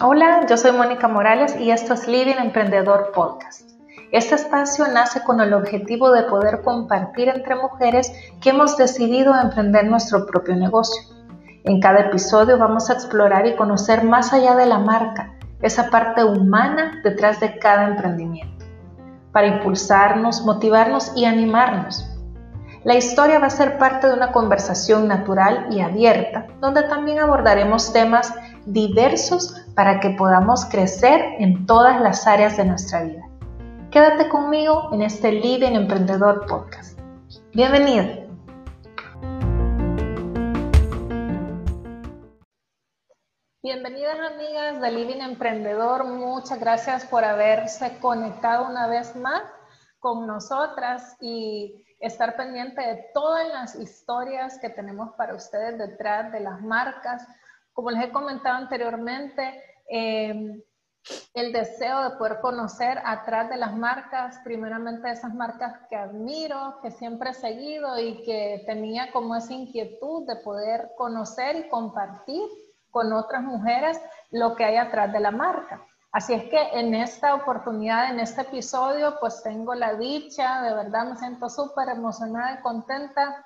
Hola, yo soy Mónica Morales y esto es Living Emprendedor Podcast. Este espacio nace con el objetivo de poder compartir entre mujeres que hemos decidido emprender nuestro propio negocio. En cada episodio vamos a explorar y conocer más allá de la marca, esa parte humana detrás de cada emprendimiento, para impulsarnos, motivarnos y animarnos. La historia va a ser parte de una conversación natural y abierta, donde también abordaremos temas diversos para que podamos crecer en todas las áreas de nuestra vida. Quédate conmigo en este Living Emprendedor Podcast. Bienvenido. Bienvenidas amigas de Living Emprendedor, muchas gracias por haberse conectado una vez más con nosotras y estar pendiente de todas las historias que tenemos para ustedes detrás de las marcas, como les he comentado anteriormente, eh, el deseo de poder conocer atrás de las marcas, primeramente esas marcas que admiro, que siempre he seguido y que tenía como esa inquietud de poder conocer y compartir con otras mujeres lo que hay atrás de la marca. Así es que en esta oportunidad, en este episodio, pues tengo la dicha, de verdad me siento súper emocionada y contenta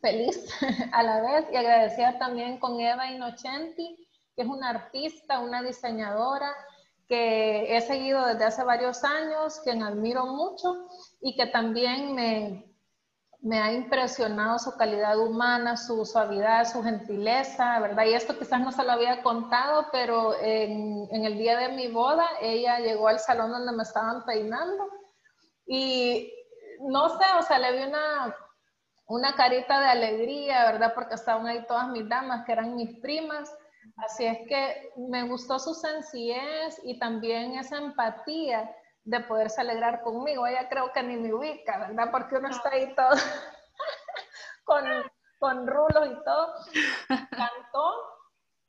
feliz a la vez y agradecida también con Eva Inocenti, que es una artista, una diseñadora que he seguido desde hace varios años, quien admiro mucho y que también me, me ha impresionado su calidad humana, su suavidad, su gentileza, ¿verdad? Y esto quizás no se lo había contado, pero en, en el día de mi boda, ella llegó al salón donde me estaban peinando y no sé, o sea, le vi una una carita de alegría, ¿verdad? Porque estaban ahí todas mis damas, que eran mis primas. Así es que me gustó su sencillez y también esa empatía de poderse alegrar conmigo. Ella creo que ni me ubica, ¿verdad? Porque uno está ahí todo con, con rulos y todo. Cantó.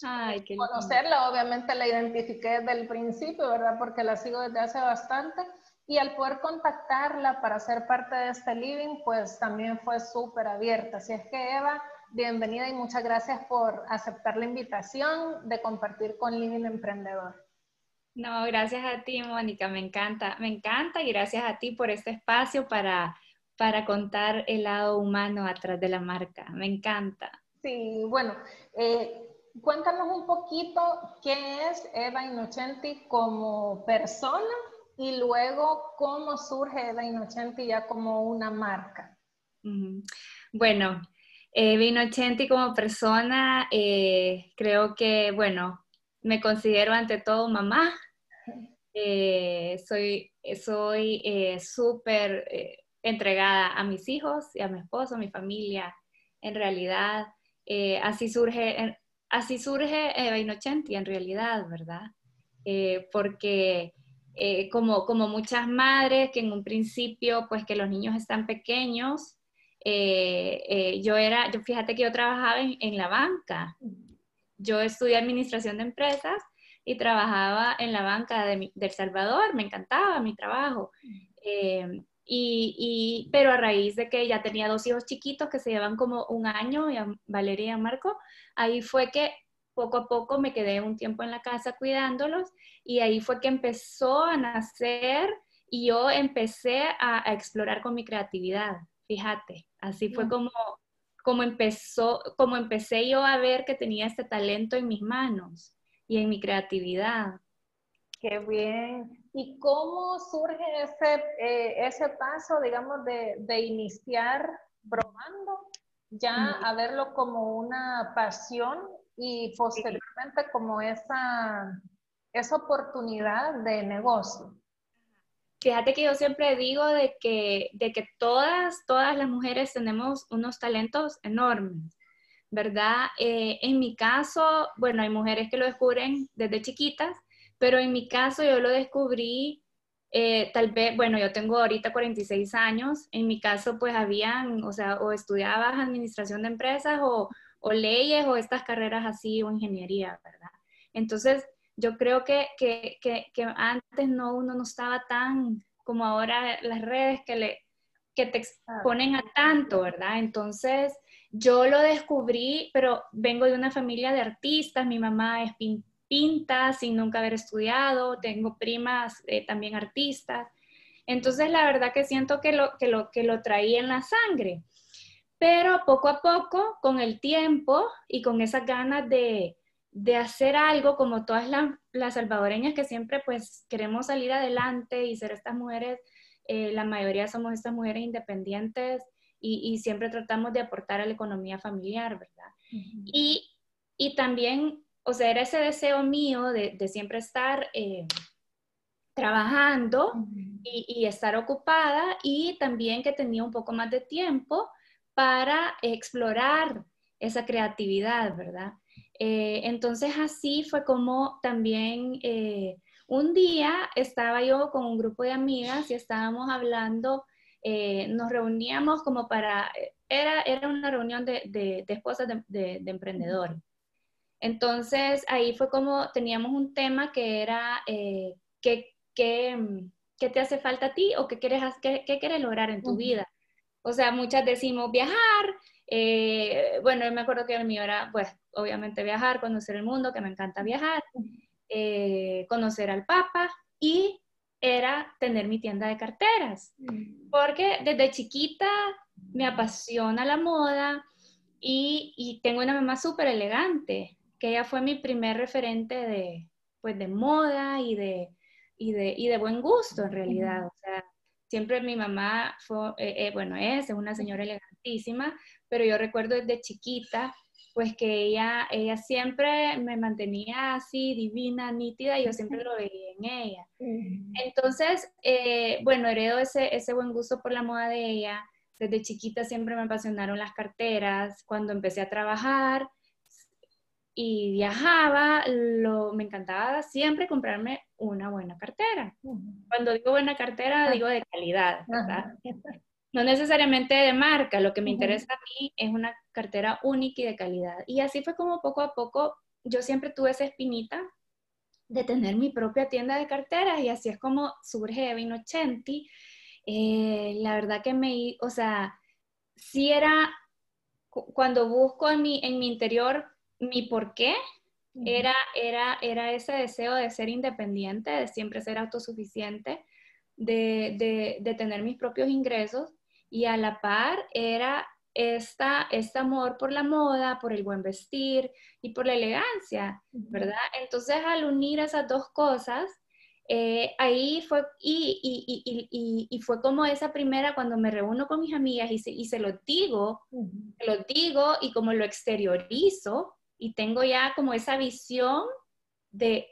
Ay, qué Conocerla, obviamente la identifiqué desde el principio, ¿verdad? Porque la sigo desde hace bastante y al poder contactarla para ser parte de este living, pues también fue súper abierta. Así es que Eva, bienvenida y muchas gracias por aceptar la invitación de compartir con Living Emprendedor. No, gracias a ti, Mónica, me encanta, me encanta y gracias a ti por este espacio para, para contar el lado humano atrás de la marca. Me encanta. Sí, bueno, eh, cuéntanos un poquito qué es Eva Innocenti como persona y luego cómo surge Eva Innocenti ya como una marca. Bueno, Eva Innocenti como persona, eh, creo que, bueno, me considero ante todo mamá. Eh, soy soy eh, súper entregada a mis hijos y a mi esposo, a mi familia. En realidad, así surge, así surge Eva Innocenti en realidad, ¿verdad? porque eh, como, como muchas madres que en un principio, pues que los niños están pequeños, eh, eh, yo era, yo fíjate que yo trabajaba en, la banca. Yo estudié administración de empresas y trabajaba en la banca de, El Salvador, me encantaba mi trabajo. y, y, pero a raíz de que ya tenía dos hijos chiquitos que se llevan como un año, Valeria y a Marco, ahí fue que poco a poco me quedé un tiempo en la casa cuidándolos y ahí fue que empezó a nacer y yo empecé a, explorar con mi creatividad, fíjate, así fue como, como, empezó, como empecé yo a ver que tenía este talento en mis manos y en mi creatividad. Qué bien. ¿Y cómo surge ese, eh, ese paso, digamos, de, de iniciar bromando, ya a verlo como una pasión y posteriormente como esa, esa oportunidad de negocio. Fíjate que yo siempre digo de que, de que todas, todas las mujeres tenemos unos talentos enormes, ¿verdad? Eh, en mi caso, bueno, hay mujeres que lo descubren desde chiquitas, pero en mi caso yo lo descubrí eh, tal vez, bueno, yo tengo ahorita 46 años, en mi caso pues habían, o sea, o estudiabas administración de empresas o, o leyes o estas carreras así o ingeniería, ¿verdad? Entonces, yo creo que, que, que, antes no, uno no estaba tan como ahora las redes que, le, que te exponen a tanto, ¿verdad? Entonces, yo lo descubrí, pero vengo de una familia de artistas, mi mamá es pinta sin nunca haber estudiado, tengo primas eh, también artistas, entonces la verdad que siento que lo, que, lo, que lo traía en la sangre, pero poco a poco, con el tiempo y con esas ganas de, de hacer algo como todas las, salvadoreñas que siempre pues queremos salir adelante y ser estas mujeres, eh, la mayoría somos estas mujeres independientes y, siempre tratamos de aportar a la economía familiar, ¿verdad? y, y, también, o sea, era ese deseo mío de, de siempre estar eh, trabajando y, y, estar ocupada y también que tenía un poco más de tiempo para explorar esa creatividad, ¿verdad? Eh, entonces así fue como también eh, un día estaba yo con un grupo de amigas y estábamos hablando, eh, nos reuníamos como para, era, era una reunión de, de, esposas de, de, emprendedores. Entonces ahí fue como teníamos un tema que era ¿qué, qué, qué, te hace falta a ti o qué quieres, qué, qué quieres lograr en tu vida. O sea, muchas decimos viajar, eh, bueno, me acuerdo que el mío era, pues, obviamente viajar, conocer el mundo, que me encanta viajar, eh, conocer al Papa y era tener mi tienda de carteras, porque desde chiquita me apasiona la moda y, y tengo una mamá súper elegante, que ella fue mi primer referente de, pues, de moda y de, y de, y de buen gusto en realidad. O sea, siempre mi mamá fue, eh, bueno, es, es una señora elegantísima, pero yo recuerdo desde chiquita, pues que ella, ella siempre me mantenía así divina, nítida, y yo siempre lo veía en ella. Entonces, eh, bueno, heredo ese, ese buen gusto por la moda de ella. Desde chiquita siempre me apasionaron las carteras. Cuando empecé a trabajar y viajaba, lo, me encantaba siempre comprarme una buena cartera. Cuando digo buena cartera, digo de calidad, ¿verdad? No necesariamente de marca, lo que me interesa a mí es una cartera única y de calidad. Y así fue como poco a poco yo siempre tuve esa espinita de tener mi propia tienda de carteras y así es como surge Evin Ochenti. Eh, la verdad que me, o sea, si era, cuando busco en mi, en mi interior mi por qué, era, era, era ese deseo de ser independiente, de siempre ser autosuficiente, de, de, de tener mis propios ingresos y a la par era esta, este amor por la moda, por el buen vestir y por la elegancia, ¿verdad? Entonces al unir esas dos cosas, eh, ahí fue, y, y, y, fue como esa primera cuando me reúno con mis amigas y se, y se lo digo, lo digo y como lo exteriorizo y tengo ya como esa visión de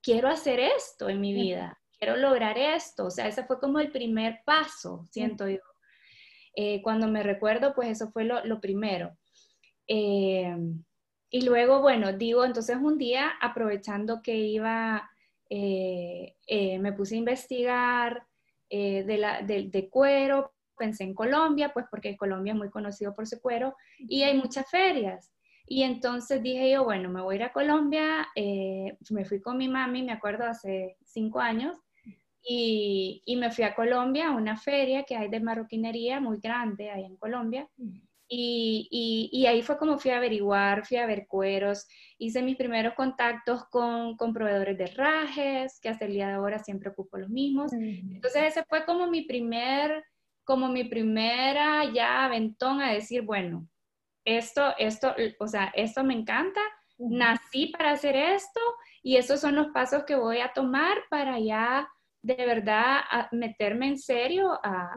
quiero hacer esto en mi vida, quiero lograr esto, o sea, ese fue como el primer paso, siento yo. Eh, cuando me recuerdo, pues eso fue lo, primero. Eh, y luego, bueno, digo, entonces un día, aprovechando que iba, eh, me puse a investigar de, la, de, cuero, pensé en Colombia, pues porque Colombia es muy conocido por su cuero y hay muchas ferias. Y entonces dije yo, bueno, me voy a ir a Colombia, me fui con mi mami, me acuerdo, hace cinco años, y, y, me fui a Colombia a una feria que hay de marroquinería muy grande ahí en Colombia. Mm. Y, y, y, ahí fue como fui a averiguar, fui a ver cueros, hice mis primeros contactos con, con proveedores de rajes, que hasta el día de ahora siempre ocupo los mismos. Mm. Entonces ese fue como mi primer, como mi primera ya aventón a decir, bueno, esto, esto, o sea, esto me encanta, nací para hacer esto y estos son los pasos que voy a tomar para ya de verdad a meterme en serio a,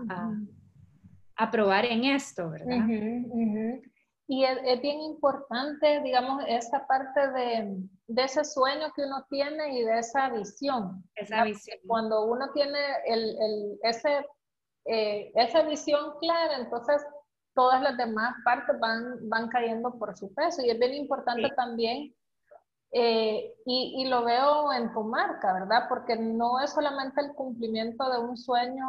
a, probar en esto, ¿verdad? Y es, bien importante, digamos, esa parte de, de, ese sueño que uno tiene y de esa visión. Esa visión. Cuando uno tiene el, el, ese, eh, esa visión clara, entonces todas las demás partes van, van cayendo por su peso. Y es bien importante también eh, y, lo veo en tu marca, ¿verdad? Porque no es solamente el cumplimiento de un sueño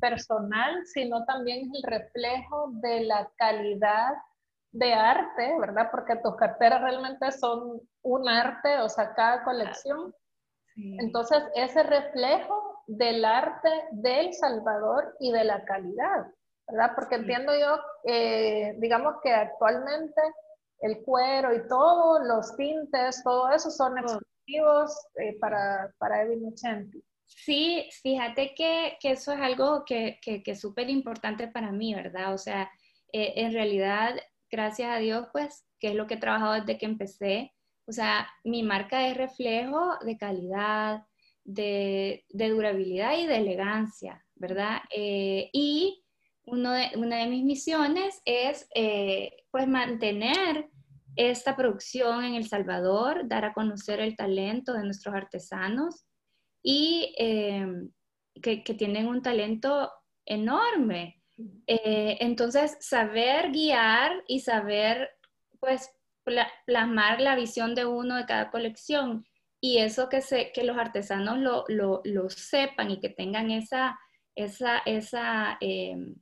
personal, sino también el reflejo de la calidad de arte, ¿verdad? Porque tus carteras realmente son un arte, o sea, cada colección. Entonces, ese reflejo del arte del Salvador y de la calidad, ¿verdad? Porque entiendo yo, eh, digamos que actualmente el cuero y todo, los tintes, todo eso son exclusivos eh, para, para Evin Sí, fíjate que, que, eso es algo que, que, que es súper importante para mí, ¿verdad? O sea, eh, en realidad, gracias a Dios, pues, que es lo que he trabajado desde que empecé, o sea, mi marca es reflejo de calidad, de, de durabilidad y de elegancia, ¿verdad? Eh, y uno de, una de mis misiones es, eh, pues, mantener esta producción en El Salvador, dar a conocer el talento de nuestros artesanos y em, que, tienen un talento enorme. Eh, entonces, saber guiar y saber, pues, plasmar la visión de uno de cada colección y eso que, se, que los artesanos lo, lo, lo sepan y que tengan esa, esa, esa, em,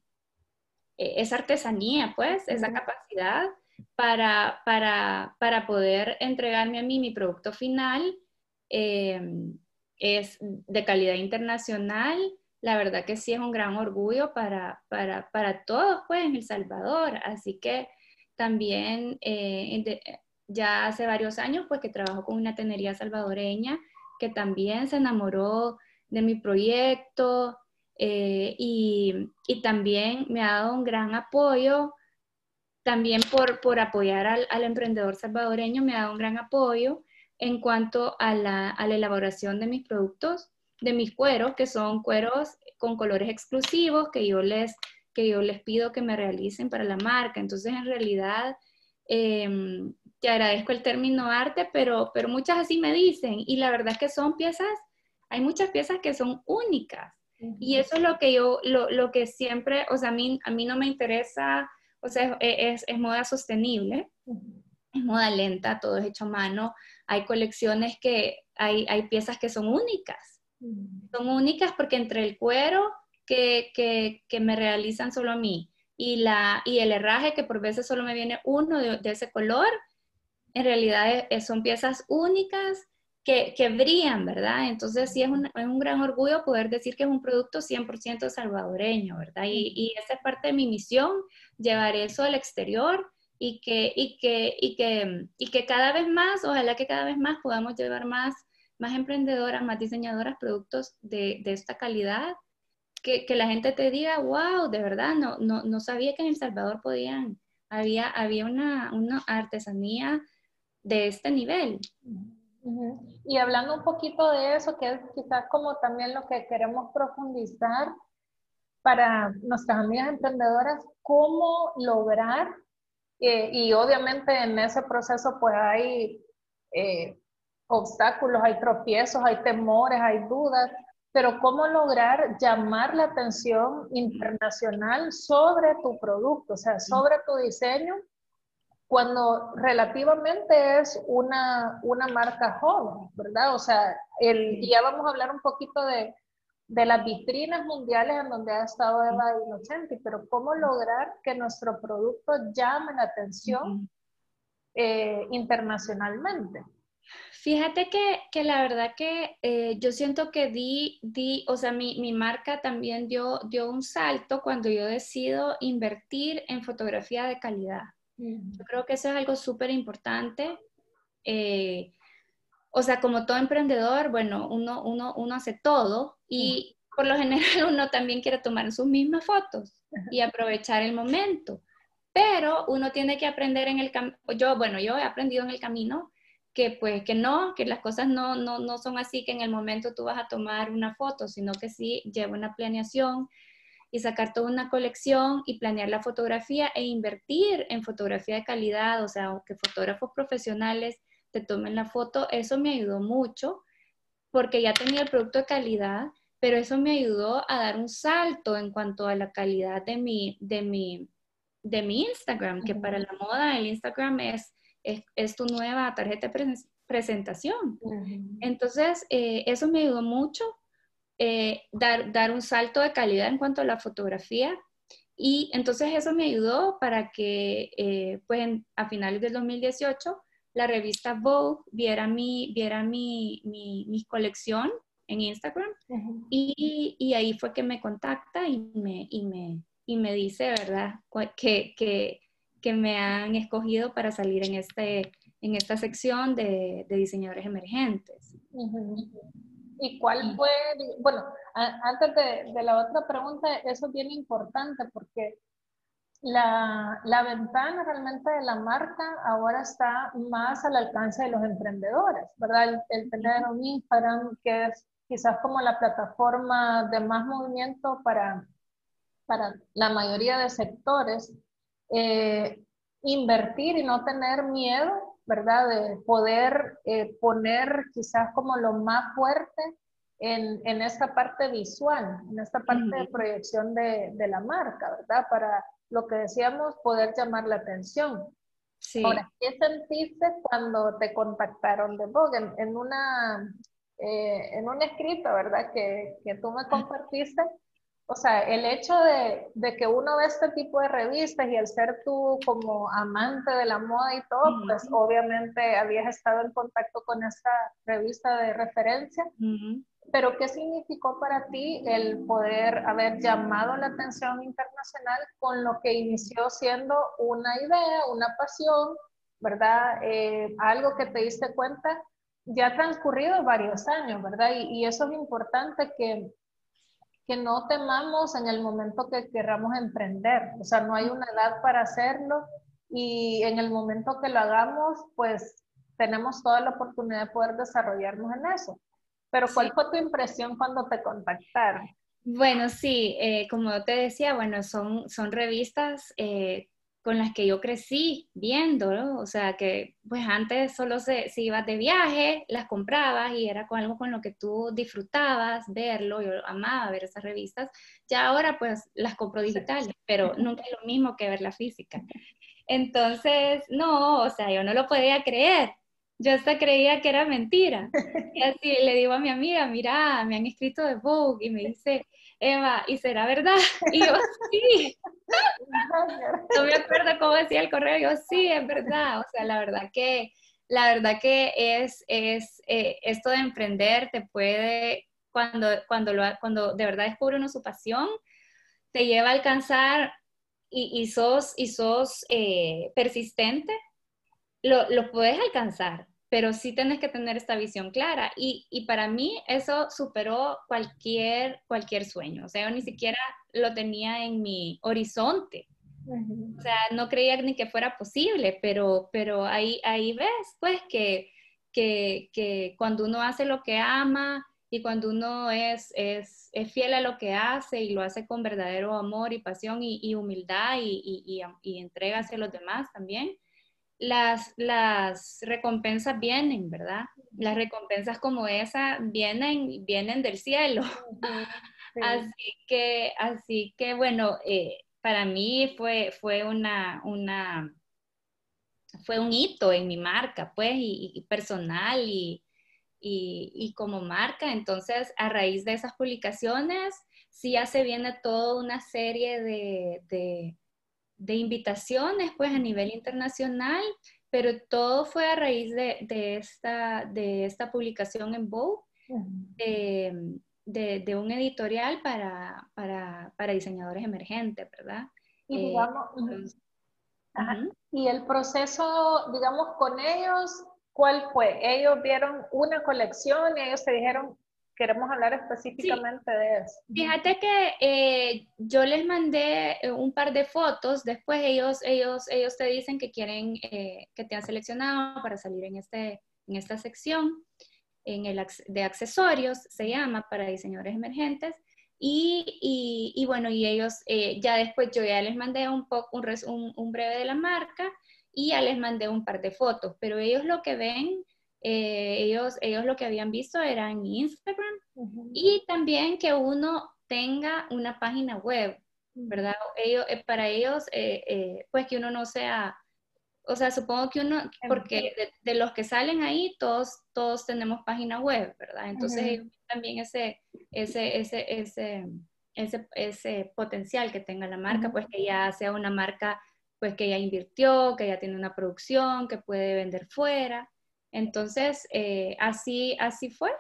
e, esa artesanía, pues, esa capacidad para, para, para, poder entregarme a mí mi producto final. Em, es de calidad internacional, la verdad que sí es un gran orgullo para, para, para todos pues en El Salvador, así que también eh, ya hace varios años pues que trabajo con una tenería salvadoreña que también se enamoró de mi proyecto eh, y, y, también me ha dado un gran apoyo, también por, por apoyar al, al emprendedor salvadoreño me ha dado un gran apoyo en cuanto a la, elaboración de mis productos, de mis cueros, que son cueros con colores exclusivos que yo les, que yo les pido que me realicen para la marca. Entonces, en realidad, em, te agradezco el término arte, pero, pero muchas así me dicen. Y la verdad es que son piezas, hay muchas piezas que son únicas. Y eso es lo que yo, lo, que siempre, o sea, a mí, a mí no me interesa, o sea, es, es moda sostenible es moda lenta, todo es hecho a mano. Hay colecciones que hay, hay piezas que son únicas. Son únicas porque entre el cuero que, que, que, me realizan solo a mí y, la, y el herraje que por veces solo me viene uno de, de ese color, en realidad son piezas únicas que, que, brillan, ¿verdad? Entonces sí es un, es un, gran orgullo poder decir que es un producto 100% salvadoreño, ¿verdad? Y, y esa es parte de mi misión, llevar eso al exterior y que, y que, y que, y que cada vez más, ojalá que cada vez más podamos llevar más, más emprendedoras, más diseñadoras productos de, de esta calidad, que, que, la gente te diga, wow, de verdad, no, no, no sabía que en El Salvador podían, había, había una, una artesanía de este nivel. Y hablando un poquito de eso, que es quizás como también lo que queremos profundizar para nuestras amigas emprendedoras, cómo lograr eh, y obviamente en ese proceso pues hay eh, obstáculos, hay tropiezos, hay temores, hay dudas, pero cómo lograr llamar la atención internacional sobre tu producto, o sea, sobre tu diseño, cuando relativamente es una, una marca joven, ¿verdad? O sea, el, ya vamos a hablar un poquito de, de las vitrinas mundiales en donde ha estado Eva Inocenti, pero cómo lograr que nuestro producto llame la atención eh, internacionalmente. Fíjate que, que, la verdad que eh, yo siento que di, di o sea, mi, mi, marca también dio, dio un salto cuando yo decido invertir en fotografía de calidad. Yo creo que eso es algo súper importante. Eh, o sea, como todo emprendedor, bueno, uno, uno, uno hace todo y por lo general uno también quiere tomar sus mismas fotos y aprovechar el momento. Pero uno tiene que aprender en el camino, yo, bueno, yo he aprendido en el camino que pues que no, que las cosas no, no, no son así que en el momento tú vas a tomar una foto, sino que sí lleva una planeación y sacar toda una colección y planear la fotografía e invertir en fotografía de calidad, o sea, que fotógrafos profesionales te tomen la foto, eso me ayudó mucho porque ya tenía el producto de calidad, pero eso me ayudó a dar un salto en cuanto a la calidad de mi, de mi, de mi Instagram, que para la moda el Instagram es, es, tu nueva tarjeta de presentación. Entonces, eh, eso me ayudó mucho, eh, dar, dar un salto de calidad en cuanto a la fotografía. Y entonces eso me ayudó para que, eh, pues, a finales del 2018, la revista Vogue viera mi, viera mi, mi, colección en Instagram y, y, ahí fue que me contacta y me, y me, y me dice, ¿verdad?, que, que, que, me han escogido para salir en, este, en esta sección de, de diseñadores emergentes. ¿Y cuál fue, bueno, antes de, de, la otra pregunta, eso es bien importante porque la, la, ventana realmente de la marca ahora está más al alcance de los emprendedores, ¿verdad? El, tener un Instagram que es quizás como la plataforma de más movimiento para, para la mayoría de sectores, eh, invertir y no tener miedo, ¿verdad? De poder eh, poner quizás como lo más fuerte en, en, esta parte visual, en esta parte de proyección de, de la marca, ¿verdad? Para lo que decíamos, poder llamar la atención. Sí. Ahora, ¿qué sentiste cuando te contactaron de Vogue? En, una, eh, en un escrito, ¿verdad? Que, que, tú me compartiste. O sea, el hecho de, de, que uno ve este tipo de revistas y al ser tú como amante de la moda y todo, pues obviamente habías estado en contacto con esta revista de referencia. Pero ¿qué significó para ti el poder haber llamado la atención internacional con lo que inició siendo una idea, una pasión, ¿verdad? Eh, algo que te diste cuenta, ya ha transcurrido varios años, ¿verdad? Y, eso es importante que, que no temamos en el momento que querramos emprender. O sea, no hay una edad para hacerlo y en el momento que lo hagamos, pues tenemos toda la oportunidad de poder desarrollarnos en eso. Pero ¿cuál fue tu impresión cuando te contactaron? Bueno, sí, eh, como te decía, bueno, son, son revistas eh, con las que yo crecí viendo, ¿no? O sea, que pues antes solo se, si ibas de viaje, las comprabas y era con algo con lo que tú disfrutabas verlo, yo amaba ver esas revistas. Ya ahora pues las compro digitales, pero nunca es lo mismo que ver la física. Entonces, no, o sea, yo no lo podía creer yo hasta creía que era mentira. Y así le digo a mi amiga, mira, me han escrito de Vogue y me dice, Eva, ¿y será verdad? Y yo, sí. No me acuerdo cómo decía el correo, yo, sí, es verdad. O sea, la verdad que, la verdad que es, es eh, esto de emprender te puede, cuando, cuando, lo, cuando de verdad descubre uno su pasión, te lleva a alcanzar y, y sos, y sos eh, persistente, lo, lo puedes alcanzar, pero sí tienes que tener esta visión clara. Y, y, para mí eso superó cualquier, cualquier sueño. O sea, yo ni siquiera lo tenía en mi horizonte. O sea, no creía ni que fuera posible, pero, pero ahí, ahí ves, pues, que, que, que cuando uno hace lo que ama y cuando uno es, es, es, fiel a lo que hace y lo hace con verdadero amor y pasión y, y humildad y, y, y entrega hacia los demás también, las, las recompensas vienen, ¿verdad? Las recompensas como esa vienen, vienen del cielo. Así que, así que bueno, eh, para mí fue, fue una, una, fue un hito en mi marca, pues, y, personal y, y, como marca. Entonces, a raíz de esas publicaciones, sí ya se viene toda una serie de de invitaciones pues a nivel internacional, pero todo fue a raíz de, esta, de esta publicación en Vogue, de, un editorial para, para, diseñadores emergentes, ¿verdad? Y, eh, digamos, y el proceso, digamos, con ellos, ¿cuál fue? Ellos vieron una colección y ellos se dijeron, queremos hablar específicamente de eso. Fíjate que eh, yo les mandé eh, un par de fotos, después ellos, ellos, ellos te dicen que quieren, eh, que te han seleccionado para salir en, este, en esta sección en el, de accesorios, se llama, para diseñadores emergentes. Y, y, bueno, y ellos, ya después yo ya les mandé un, poco, un, un, un breve de la marca y ya les mandé un par de fotos, pero ellos lo que ven eh, ellos, ellos lo que habían visto era en Instagram y también que uno tenga una página web, ¿verdad? Ellos, eh, para ellos, eh, pues que uno no sea, o sea, supongo que uno, porque de, los que salen ahí, todos, todos tenemos página web, ¿verdad? Entonces también ese, ese, ese, ese, ese, ese potencial que tenga la marca, pues que ya sea una marca pues que ya invirtió, que ya tiene una producción, que puede vender fuera. Entonces, eh, así, así fue.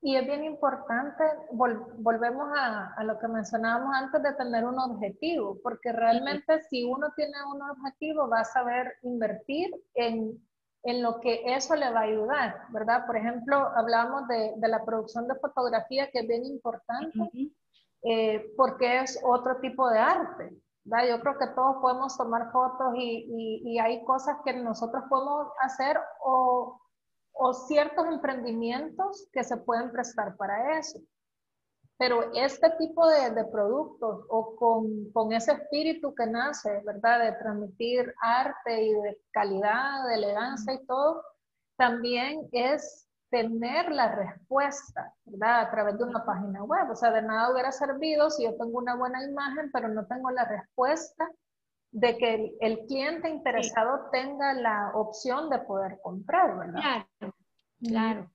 Y es bien importante, volvemos a, a, lo que mencionábamos antes de tener un objetivo, porque realmente si uno tiene un objetivo va a saber invertir en, en lo que eso le va a ayudar, ¿verdad? Por ejemplo, hablamos de, de la producción de fotografía, que es bien importante, eh, porque es otro tipo de arte. ¿Verdad? Yo creo que todos podemos tomar fotos y, y, y hay cosas que nosotros podemos hacer o o ciertos emprendimientos que se pueden prestar para eso. Pero este tipo de, de productos o con, con, ese espíritu que nace, ¿verdad? De transmitir arte y de calidad, de elegancia y todo, también es tener la respuesta, ¿verdad? A través de una página web. O sea, de nada hubiera servido si yo tengo una buena imagen, pero no tengo la respuesta de que el, el cliente interesado tenga la opción de poder comprar, ¿verdad? Claro, claro.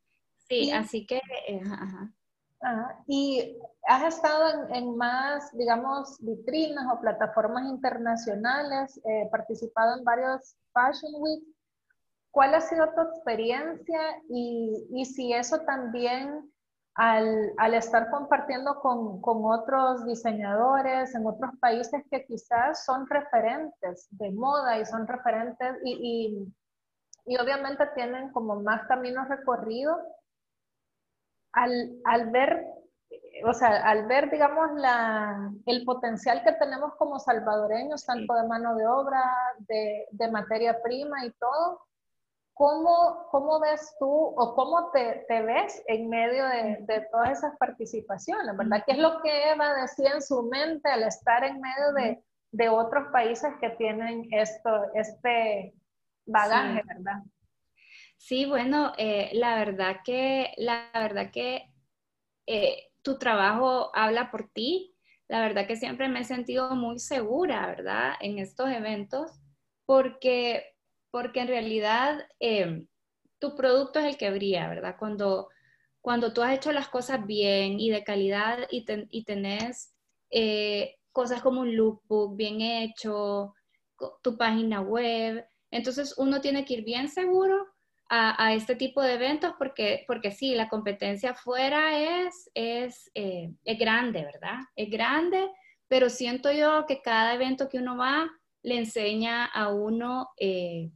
Sí, así que, eh, ajá. y has estado en, en, más, digamos, vitrinas o plataformas internacionales, eh, participado en varios Fashion Week. ¿Cuál ha sido tu experiencia y, y si eso también al, al estar compartiendo con, con, otros diseñadores en otros países que quizás son referentes de moda y son referentes y, y, y obviamente tienen como más caminos recorridos, al, al, ver, o sea, al ver, digamos, la, el potencial que tenemos como salvadoreños, tanto de mano de obra, de, de materia prima y todo, ¿Cómo, ¿Cómo, ves tú o cómo te, te ves en medio de, de, todas esas participaciones, verdad? ¿Qué es lo que Eva decía en su mente al estar en medio de, de otros países que tienen esto, este bagaje, sí. verdad? Sí, bueno, eh, la verdad que, la verdad que eh, tu trabajo habla por ti. La verdad que siempre me he sentido muy segura, ¿verdad? En estos eventos, porque porque en realidad eh, tu producto es el que brilla, ¿verdad? Cuando, cuando tú has hecho las cosas bien y de calidad y, ten, y tenés eh, cosas como un lookbook bien hecho, tu página web, entonces uno tiene que ir bien seguro a, a, este tipo de eventos porque, porque sí, la competencia afuera es, es, eh, es grande, ¿verdad? Es grande, pero siento yo que cada evento que uno va le enseña a uno eh,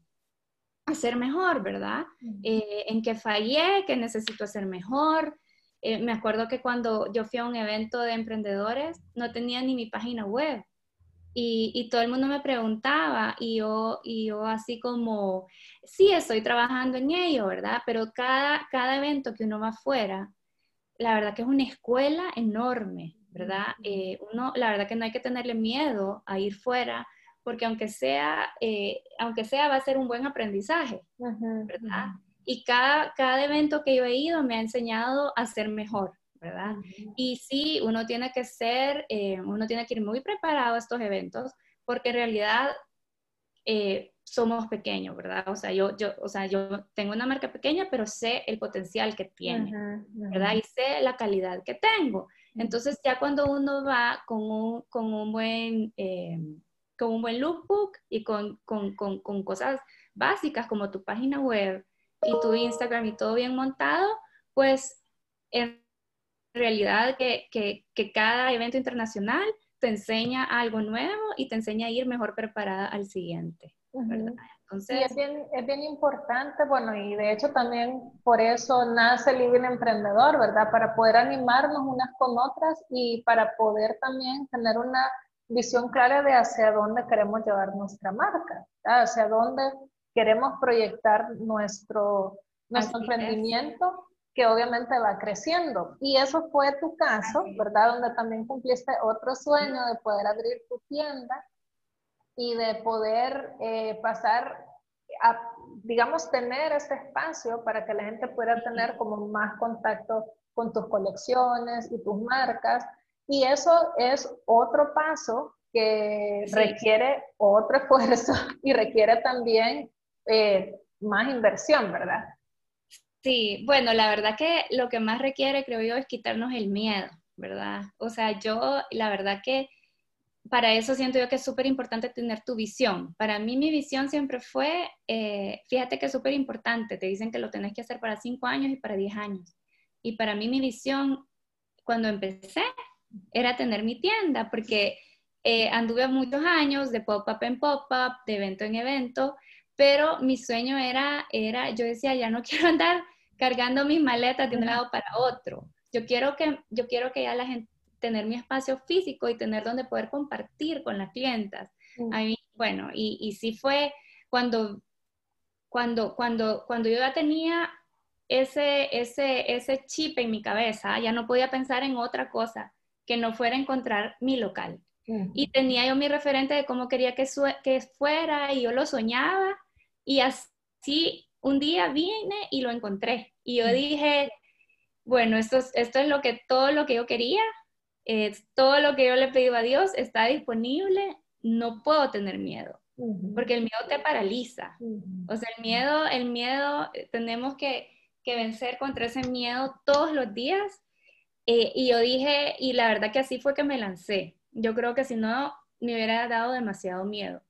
hacer mejor, ¿verdad? Eh, en que fallé, que necesito hacer mejor. Eh, me acuerdo que cuando yo fui a un evento de emprendedores, no tenía ni mi página web. Y, y, todo el mundo me preguntaba y yo, y yo así como, sí, estoy trabajando en ello, ¿verdad? Pero cada, cada evento que uno va afuera, la verdad que es una escuela enorme, ¿verdad? Eh, uno, la verdad que no hay que tenerle miedo a ir fuera porque aunque sea, eh, aunque sea, va a ser un buen aprendizaje, ¿verdad? Y cada, cada evento que yo he ido me ha enseñado a ser mejor, ¿verdad? Y sí, uno tiene que ser, eh, uno tiene que ir muy preparado a estos eventos, porque en realidad eh, somos pequeños, ¿verdad? O sea, yo, yo, o sea, yo tengo una marca pequeña, pero sé el potencial que tiene, ¿verdad? Y sé la calidad que tengo. Entonces, ya cuando uno va con un, con un buen con un buen lookbook y con, con, con, con, cosas básicas como tu página web y tu Instagram y todo bien montado, pues en realidad que, que, que cada evento internacional te enseña algo nuevo y te enseña a ir mejor preparada al siguiente. Entonces, sí, es bien, es bien importante, bueno, y de hecho también por eso nace Living Emprendedor, ¿verdad? Para poder animarnos unas con otras y para poder también tener una visión clara de hacia dónde queremos llevar nuestra marca, hacia dónde queremos proyectar nuestro, nuestro emprendimiento que obviamente va creciendo. Y eso fue tu caso, ¿verdad? Donde también cumpliste otro sueño de poder abrir tu tienda y de poder eh, pasar a, digamos, tener este espacio para que la gente pueda tener como más contacto con tus colecciones y tus marcas y eso es otro paso que sí. requiere otro esfuerzo y requiere también eh, más inversión, ¿verdad? Sí, bueno, la verdad que lo que más requiere, creo yo, es quitarnos el miedo, ¿verdad? O sea, yo, la verdad que para eso siento yo que es súper importante tener tu visión. Para mí mi visión siempre fue, eh, fíjate que es súper importante, te dicen que lo tenés que hacer para cinco años y para diez años. Y para mí mi visión cuando empecé era tener mi tienda, porque eh, anduve muchos años de pop-up en pop-up, de evento en evento, pero mi sueño era, era, yo decía, ya no quiero andar cargando mis maletas de un lado para otro. Yo quiero que, yo quiero que ya la gente, tener mi espacio físico y tener donde poder compartir con las clientas. A mí, bueno, y, y sí fue cuando, cuando, cuando, cuando yo ya tenía ese, ese, ese chip en mi cabeza, ya no podía pensar en otra cosa que no fuera encontrar mi local. Y tenía yo mi referente de cómo quería que, que fuera y yo lo soñaba y así un día vine y lo encontré. Y yo dije, bueno, esto, esto es lo que, todo lo que yo quería, es todo lo que yo le pedí a Dios está disponible, no puedo tener miedo, porque el miedo te paraliza. O sea, el miedo, el miedo, eh, tenemos que, que vencer contra ese miedo todos los días. Eh, y yo dije, y la verdad que así fue que me lancé. Yo creo que si no, me hubiera dado demasiado miedo.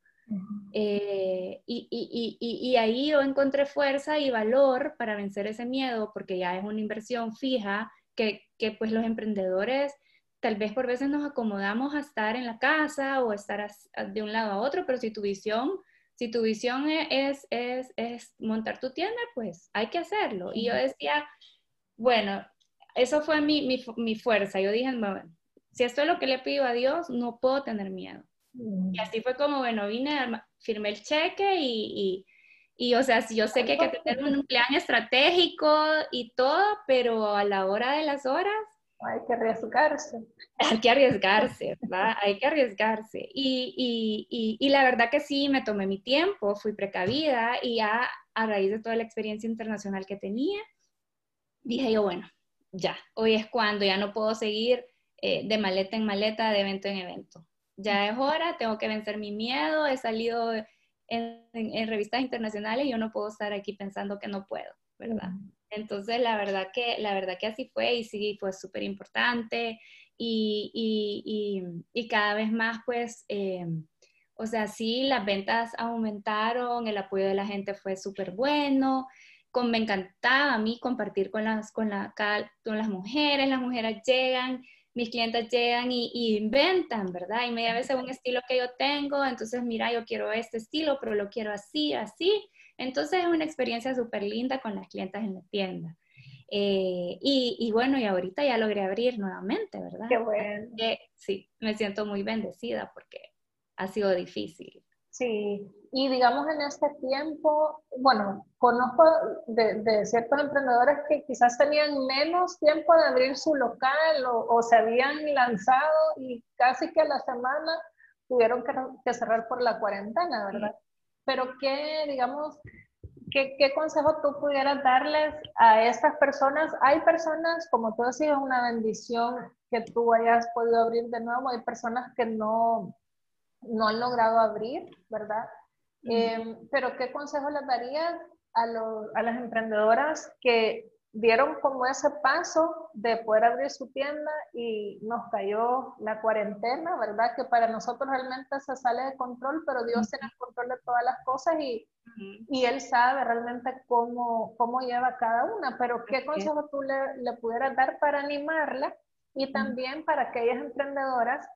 Eh, y, y, y, y, ahí yo encontré fuerza y valor para vencer ese miedo, porque ya es una inversión fija que, que, pues los emprendedores tal vez por veces nos acomodamos a estar en la casa o estar de un lado a otro, pero si tu visión, si tu visión e, es, es, es montar tu tienda, pues hay que hacerlo. Y yo decía, bueno, eso fue mi, mi, mi fuerza. Yo dije, bueno, si esto es lo que le pido a Dios, no puedo tener miedo. Y así fue como, bueno, vine, firmé el cheque y, y, y, o sea, yo sé que hay que tener un plan estratégico y todo, pero a la hora de las horas... Hay que arriesgarse. Hay que arriesgarse, ¿verdad? Hay que arriesgarse. Y, y, y, la verdad que sí, me tomé mi tiempo, fui precavida y ya a raíz de toda la experiencia internacional que tenía, dije yo, bueno, ya, hoy es cuando, ya no puedo seguir eh, de maleta en maleta, de evento en evento. Ya es hora, tengo que vencer mi miedo, he salido en, revistas internacionales y yo no puedo estar aquí pensando que no puedo, ¿verdad? Entonces, la verdad que, la verdad que así fue y sí, fue súper importante y, y, y, cada vez más, pues, eh, o sea, sí, las ventas aumentaron, el apoyo de la gente fue súper bueno, con, me encantaba a mí compartir con las, con, la, con las mujeres, las mujeres llegan mis clientes llegan y, inventan, ¿verdad? Y media vez un estilo que yo tengo, entonces mira, yo quiero este estilo, pero lo quiero así, así. Entonces es una experiencia súper linda con las clientas en la tienda. Eh, y, bueno, y ahorita ya logré abrir nuevamente, ¿verdad? Qué bueno. sí, me siento muy bendecida porque ha sido difícil. Sí, y digamos en este tiempo, bueno, conozco de, ciertos emprendedores que quizás tenían menos tiempo de abrir su local o, se habían lanzado y casi que a la semana tuvieron que, cerrar por la cuarentena, ¿verdad? Pero ¿qué, digamos, qué, qué consejo tú pudieras darles a estas personas? Hay personas, como tú decías, una bendición que tú hayas podido abrir de nuevo, hay personas que no no han logrado abrir, ¿verdad? Em, pero ¿qué consejo les darías a, a las emprendedoras que dieron como ese paso de poder abrir su tienda y nos cayó la cuarentena, ¿verdad? Que para nosotros realmente se sale de control, pero Dios tiene el control de todas las cosas y, y Él sabe realmente cómo, cómo lleva cada una. Pero ¿qué consejo tú le, le pudieras dar para animarla y también para aquellas emprendedoras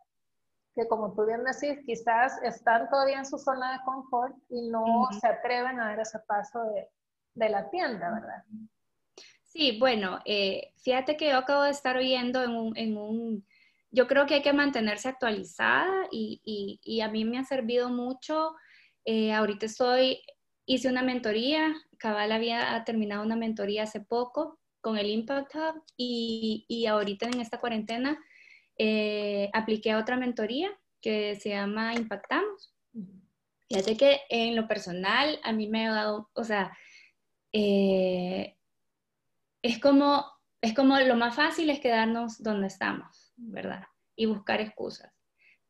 que como tú bien decís, quizás están todavía en su zona de confort y no se atreven a dar ese paso de, de la tienda, ¿verdad? Sí, bueno, eh, fíjate que yo acabo de estar oyendo en un, en un yo creo que hay que mantenerse actualizada y, y, y a mí me ha servido mucho. Eh, ahorita estoy, hice una mentoría, Cabal había terminado una mentoría hace poco con el Impact Hub y, y ahorita en esta cuarentena eh, apliqué a otra mentoría que se llama Impactamos. Fíjate que en lo personal a mí me ha dado, o sea, eh, es, como, es como lo más fácil es quedarnos donde estamos, ¿verdad? Y buscar excusas.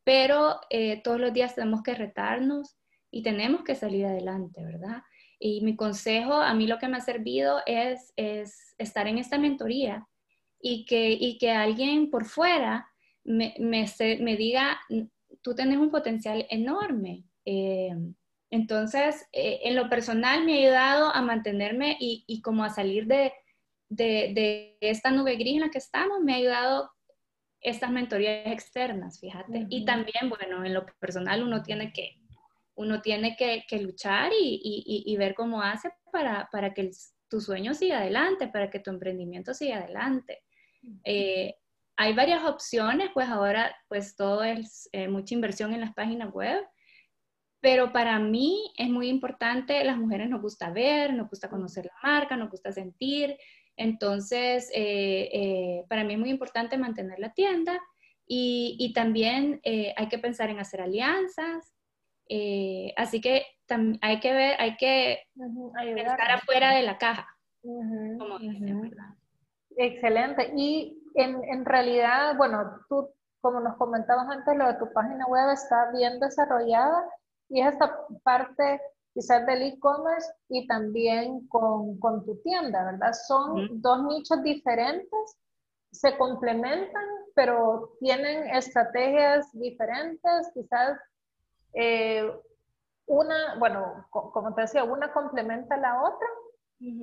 Pero eh, todos los días tenemos que retarnos y tenemos que salir adelante, ¿verdad? Y mi consejo, a mí lo que me ha servido es, es estar en esta mentoría y que, y que alguien por fuera me, me, diga, tú tienes un potencial enorme. Eh, entonces, eh, en lo personal me ha ayudado a mantenerme y, como a salir de, de, esta nube gris en la que estamos, me ha ayudado estas mentorías externas, fíjate. Y también, bueno, en lo personal uno tiene que, uno tiene que, luchar y, ver cómo hace para, para que tu sueño siga adelante, para que tu emprendimiento siga adelante. Eh, hay varias opciones, pues ahora pues todo es eh, mucha inversión en las páginas web, pero para mí es muy importante, las mujeres nos gusta ver, nos gusta conocer la marca, nos gusta sentir, entonces eh, para mí es muy importante mantener la tienda y, también hay que pensar en hacer alianzas, así que hay que ver, hay que estar afuera de la caja, como dicen, ¿verdad? Excelente. Y en, en, realidad, bueno, tú, como nos comentabas antes, lo de tu página web está bien desarrollada y es esta parte quizás del e-commerce y también con, con, tu tienda, ¿verdad? Son dos nichos diferentes, se complementan, pero tienen estrategias diferentes, quizás eh, una, bueno, como te decía, una complementa a la otra,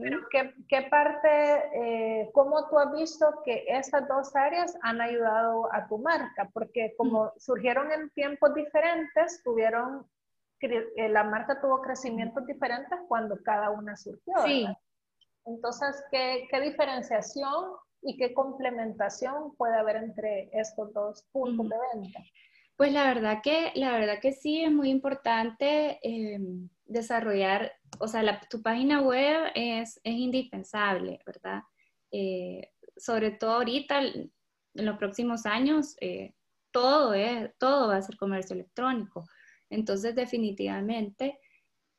pero ¿qué, qué parte, eh, cómo tú has visto que esas dos áreas han ayudado a tu marca? Porque como surgieron en tiempos diferentes, tuvieron, eh, la marca tuvo crecimientos diferentes cuando cada una surgió. Sí. Entonces, ¿qué, ¿qué, diferenciación y qué complementación puede haber entre estos dos puntos de venta? Pues la verdad que, la verdad que sí, es muy importante em, desarrollar, o sea, tu página web es, es indispensable, ¿verdad? Eh, sobre todo ahorita, en los próximos años, eh, todo, es, todo va a ser comercio electrónico. Entonces, definitivamente,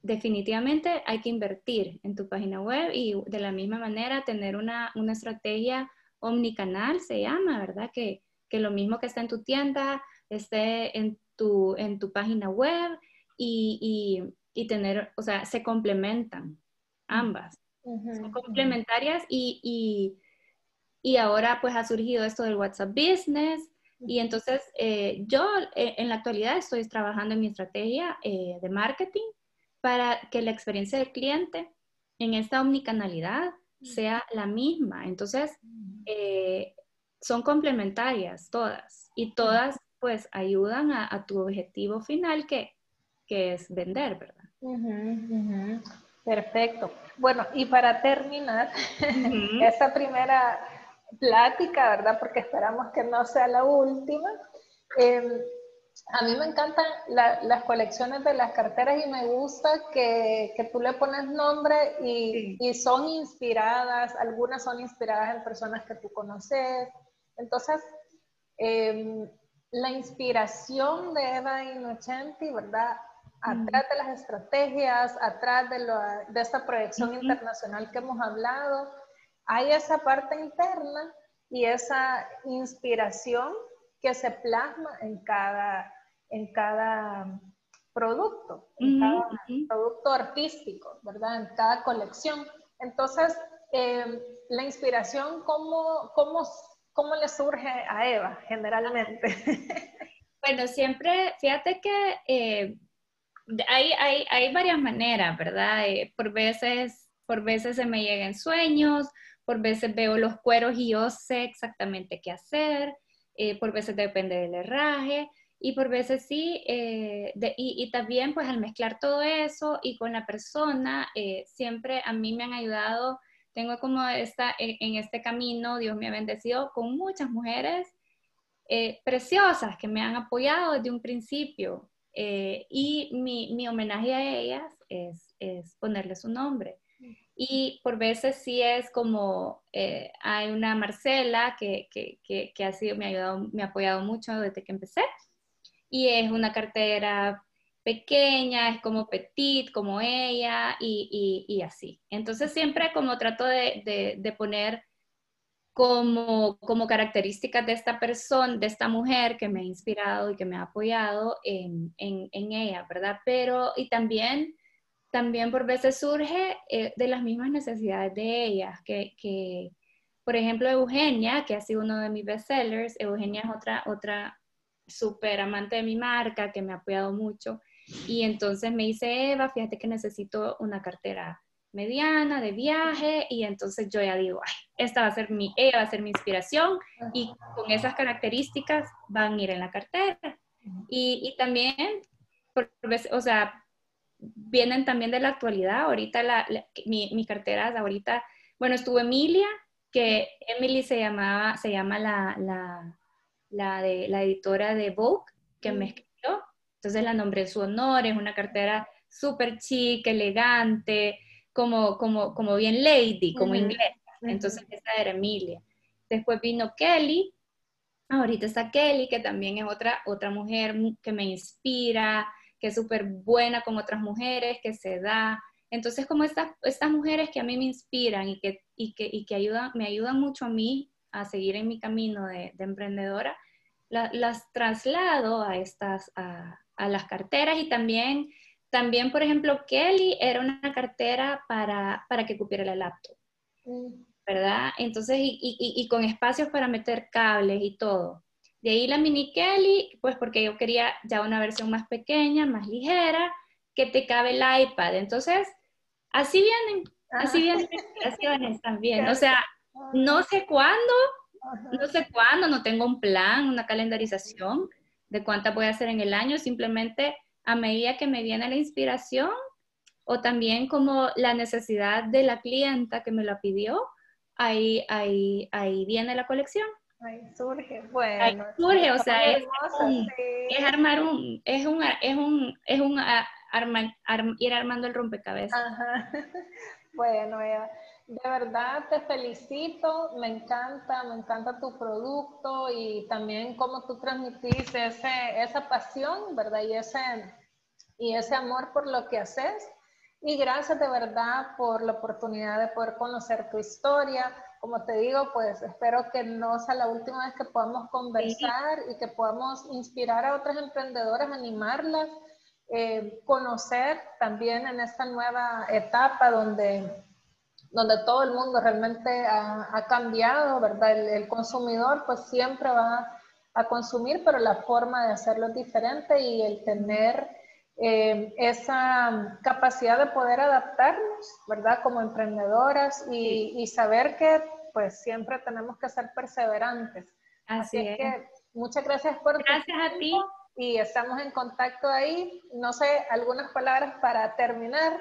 definitivamente hay que invertir en tu página web y de la misma manera tener una, una estrategia omnicanal, se llama, ¿verdad? Que, que lo mismo que está en tu tienda, esté en tu, en tu página web y, y, tener, o sea, se complementan ambas. Son complementarias y, y, ahora pues ha surgido esto del WhatsApp Business. Y entonces eh, yo eh, en la actualidad estoy trabajando en mi estrategia eh, de marketing para que la experiencia del cliente en esta omnicanalidad sea la misma. Entonces, son complementarias todas y todas pues ayudan a, tu objetivo final que, es vender, ¿verdad? Perfecto. Bueno, y para terminar esta primera plática, ¿verdad? Porque esperamos que no sea la última. Em, a mí me encantan las colecciones de las carteras y me gusta que, tú le pones nombre y, y, son inspiradas, algunas son inspiradas en personas que tú conoces. Entonces, eh, la inspiración de Eva Innocenti, ¿verdad? Atrás de las estrategias, atrás de, de esta proyección internacional que hemos hablado, hay esa parte interna y esa inspiración que se plasma en cada, en cada producto, en cada producto artístico, ¿verdad? En cada colección. Entonces, eh, la inspiración, ¿cómo, cómo ¿Cómo le surge a Eva generalmente? Bueno, siempre, fíjate que eh, hay, hay, hay, varias maneras, ¿verdad? Eh, por, veces, por veces se me llegan sueños, por veces veo los cueros y yo sé exactamente qué hacer, eh, por veces depende del herraje y por veces sí, y, y, también pues al mezclar todo eso y con la persona, siempre a mí me han ayudado tengo como esta, en, este camino, Dios me ha bendecido con muchas mujeres eh, preciosas que me han apoyado desde un principio. Eh, y mi, mi, homenaje a ellas es, es ponerle su nombre. Y por veces sí es como, eh, hay una Marcela que, que, que, que, ha sido, me ha ayudado, me ha apoyado mucho desde que empecé. Y es una cartera pequeña, es como petit, como ella, y, y, así. Entonces siempre como trato de, de, poner como, como, características de esta persona, de esta mujer que me ha inspirado y que me ha apoyado en, en, en ella, ¿verdad? Pero, y también, también por veces surge eh, de las mismas necesidades de ellas, que, que, por ejemplo, Eugenia, que ha sido uno de mis bestsellers, Eugenia es otra, otra súper amante de mi marca, que me ha apoyado mucho. Y entonces me dice, Eva, fíjate que necesito una cartera mediana, de viaje, y entonces yo ya digo, ay, esta va a ser mi, ella va a ser mi inspiración, y con esas características van a ir en la cartera. Y, y también, o sea, vienen también de la actualidad, ahorita la, mi, mi cartera, ahorita, bueno, estuvo Emilia, que Emily se llamaba, se llama la, la, la, de, la editora de Vogue, que me entonces la nombré en su honor, es una cartera súper chic, elegante, como, como, como bien lady, como inglés. Entonces esa era Emilia. Después vino Kelly, ahorita está Kelly, que también es otra, otra mujer que me inspira, que es súper buena con otras mujeres, que se da. Entonces, como estas, estas mujeres que a mí me inspiran y que, y que, y que ayudan, me ayudan mucho a mí a seguir en mi camino de, emprendedora, las traslado a estas, a, a las carteras y también también, por ejemplo, Kelly era una cartera para, para que cupiera la laptop. ¿verdad? Entonces, y, y, y, con espacios para meter cables y todo. De ahí la mini Kelly, pues porque yo quería ya una versión más pequeña, más ligera, que te cabe el iPad. Entonces, así vienen, así vienen las inspiraciones también. O sea, no sé cuándo, no sé cuándo, no tengo un plan, una calendarización de cuántas voy a hacer en el año, simplemente a medida que me viene la inspiración o también como la necesidad de la clienta que me la pidió, ahí, ahí, ahí viene la colección. Ahí surge, bueno. Ahí surge, o sea, es, es, armar un, es un, es un, es un ir armando el rompecabezas. Ajá. Bueno, Eva, de verdad te felicito, me encanta, me encanta tu producto y también cómo tú transmitís esa pasión, ¿verdad? Y ese, y ese amor por lo que haces. Y gracias de verdad por la oportunidad de poder conocer tu historia. Como te digo, pues espero que no sea la última vez que podamos conversar y que podamos inspirar a otras emprendedoras, animarlas, eh, conocer también en esta nueva etapa donde, donde todo el mundo realmente ha, cambiado, ¿verdad? El, el, consumidor pues siempre va a consumir, pero la forma de hacerlo es diferente y el tener eh, esa capacidad de poder adaptarnos, ¿verdad? Como emprendedoras y, saber que pues siempre tenemos que ser perseverantes. Así, es. Que muchas gracias por Gracias a ti. Y estamos en contacto ahí. No sé, algunas palabras para terminar.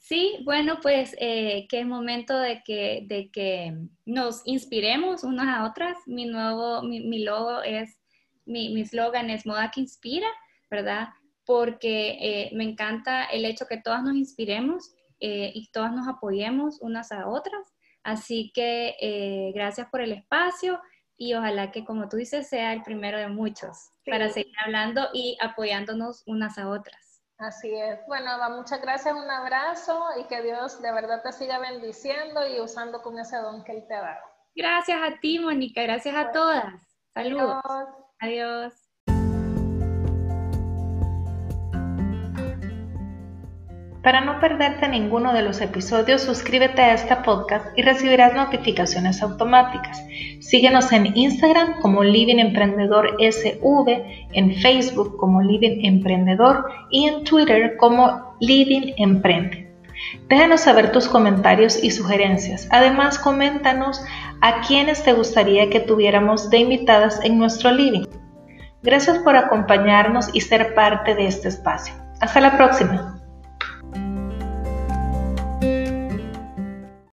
Sí, bueno, pues eh, que es momento de que, de que nos inspiremos unas a otras. Mi nuevo, mi, mi logo es, mi slogan es Moda que Inspira, ¿verdad? porque eh, me encanta el hecho que todas nos inspiremos eh, y todas nos apoyemos unas a otras. Así que eh, gracias por el espacio y ojalá que, como tú dices, sea el primero de muchos para seguir hablando y apoyándonos unas a otras. Así es. Bueno, muchas gracias, un abrazo y que Dios de verdad te siga bendiciendo y usando con ese don que Él te ha dado. Gracias a ti, Mónica. Gracias a todas. Saludos. Adiós. Para no perderte ninguno de los episodios, suscríbete a este podcast y recibirás notificaciones automáticas. Síguenos en Instagram como Living Emprendedor SV, en Facebook como Living Emprendedor y en Twitter como Living Emprende. Déjanos saber tus comentarios y sugerencias. Además, coméntanos a quienes te gustaría que tuviéramos de invitadas en nuestro living. Gracias por acompañarnos y ser parte de este espacio. Hasta la próxima.